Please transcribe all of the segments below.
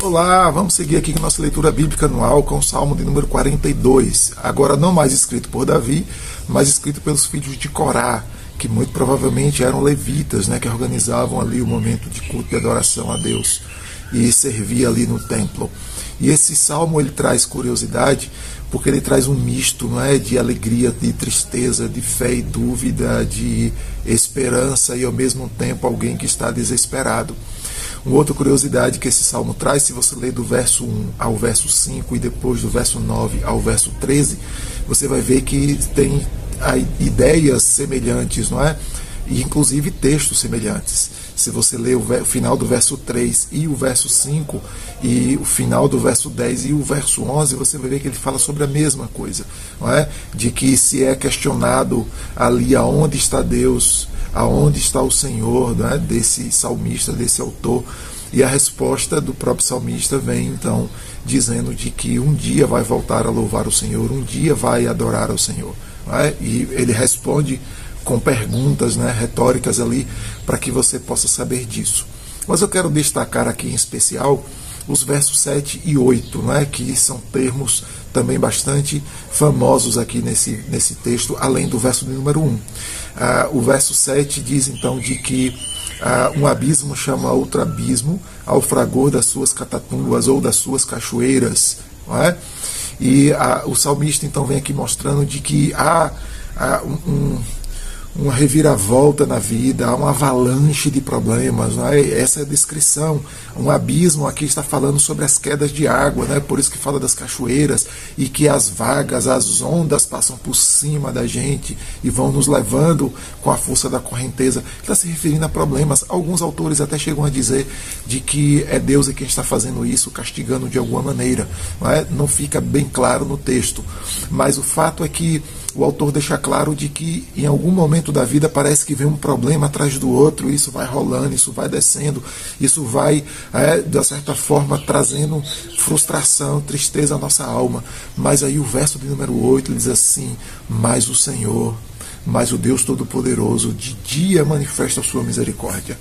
Olá, vamos seguir aqui com nossa leitura bíblica anual com o Salmo de número 42. Agora não mais escrito por Davi, mas escrito pelos filhos de Corá, que muito provavelmente eram levitas, né, que organizavam ali o momento de culto e adoração a Deus e servia ali no templo. E esse salmo ele traz curiosidade porque ele traz um misto, não é, de alegria, de tristeza, de fé e dúvida, de esperança e ao mesmo tempo alguém que está desesperado. Uma outra curiosidade que esse salmo traz, se você ler do verso 1 ao verso 5 e depois do verso 9 ao verso 13, você vai ver que tem ideias semelhantes, não é? E inclusive textos semelhantes. Se você ler o final do verso 3 e o verso 5 e o final do verso 10 e o verso 11, você vai ver que ele fala sobre a mesma coisa, não é? De que se é questionado ali aonde está Deus, aonde está o Senhor né, desse salmista, desse autor. E a resposta do próprio salmista vem então dizendo de que um dia vai voltar a louvar o Senhor, um dia vai adorar ao Senhor. É? E ele responde com perguntas né, retóricas ali para que você possa saber disso. Mas eu quero destacar aqui em especial os versos 7 e 8, né, que são termos também bastante famosos aqui nesse, nesse texto, além do verso número 1. Ah, o verso 7 diz então de que ah, um abismo chama outro abismo ao fragor das suas catatumbas ou das suas cachoeiras. Não é? E ah, o salmista então vem aqui mostrando de que há, há um, um uma reviravolta na vida, uma avalanche de problemas. É? Essa é a descrição. Um abismo aqui está falando sobre as quedas de água, né? por isso que fala das cachoeiras e que as vagas, as ondas passam por cima da gente e vão nos levando com a força da correnteza. Está se referindo a problemas. Alguns autores até chegam a dizer de que é Deus quem está fazendo isso, castigando de alguma maneira. Não, é? não fica bem claro no texto. Mas o fato é que o autor deixa claro de que em algum momento da vida parece que vem um problema atrás do outro, isso vai rolando, isso vai descendo, isso vai, é, de certa forma, trazendo frustração, tristeza à nossa alma. Mas aí o verso de número 8 diz assim: Mas o Senhor, mas o Deus Todo-Poderoso, de dia manifesta a sua misericórdia.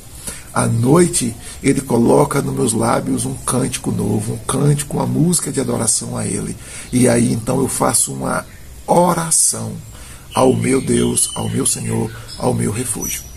À noite, ele coloca nos meus lábios um cântico novo, um cântico, uma música de adoração a ele. E aí então eu faço uma oração ao meu Deus, ao meu Senhor, ao meu refúgio.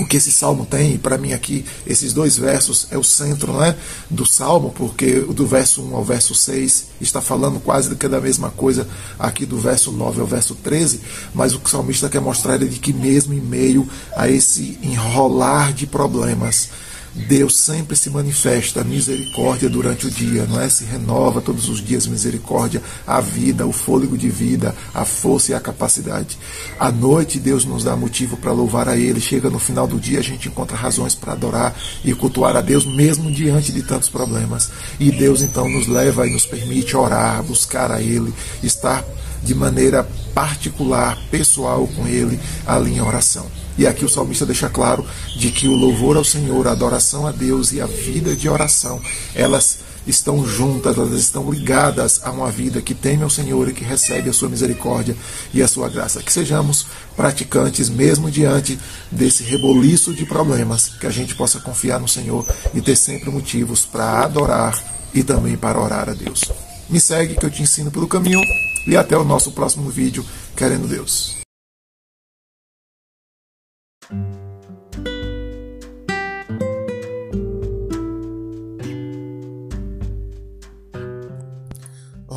O que esse salmo tem, para mim aqui, esses dois versos é o centro né, do salmo, porque do verso 1 ao verso 6 está falando quase do que da mesma coisa aqui do verso 9 ao verso 13, mas o que o salmista quer mostrar é de que mesmo em meio a esse enrolar de problemas, Deus sempre se manifesta misericórdia durante o dia, não é? Se renova todos os dias misericórdia, a vida, o fôlego de vida, a força e a capacidade. À noite Deus nos dá motivo para louvar a Ele. Chega no final do dia a gente encontra razões para adorar e cultuar a Deus mesmo diante de tantos problemas. E Deus então nos leva e nos permite orar, buscar a Ele, estar de maneira particular, pessoal com Ele ali em oração. E aqui o salmista deixa claro de que o louvor ao Senhor, a adoração a Deus e a vida de oração, elas estão juntas, elas estão ligadas a uma vida que teme ao Senhor e que recebe a sua misericórdia e a sua graça. Que sejamos praticantes mesmo diante desse reboliço de problemas, que a gente possa confiar no Senhor e ter sempre motivos para adorar e também para orar a Deus. Me segue que eu te ensino pelo caminho e até o nosso próximo vídeo, querendo Deus.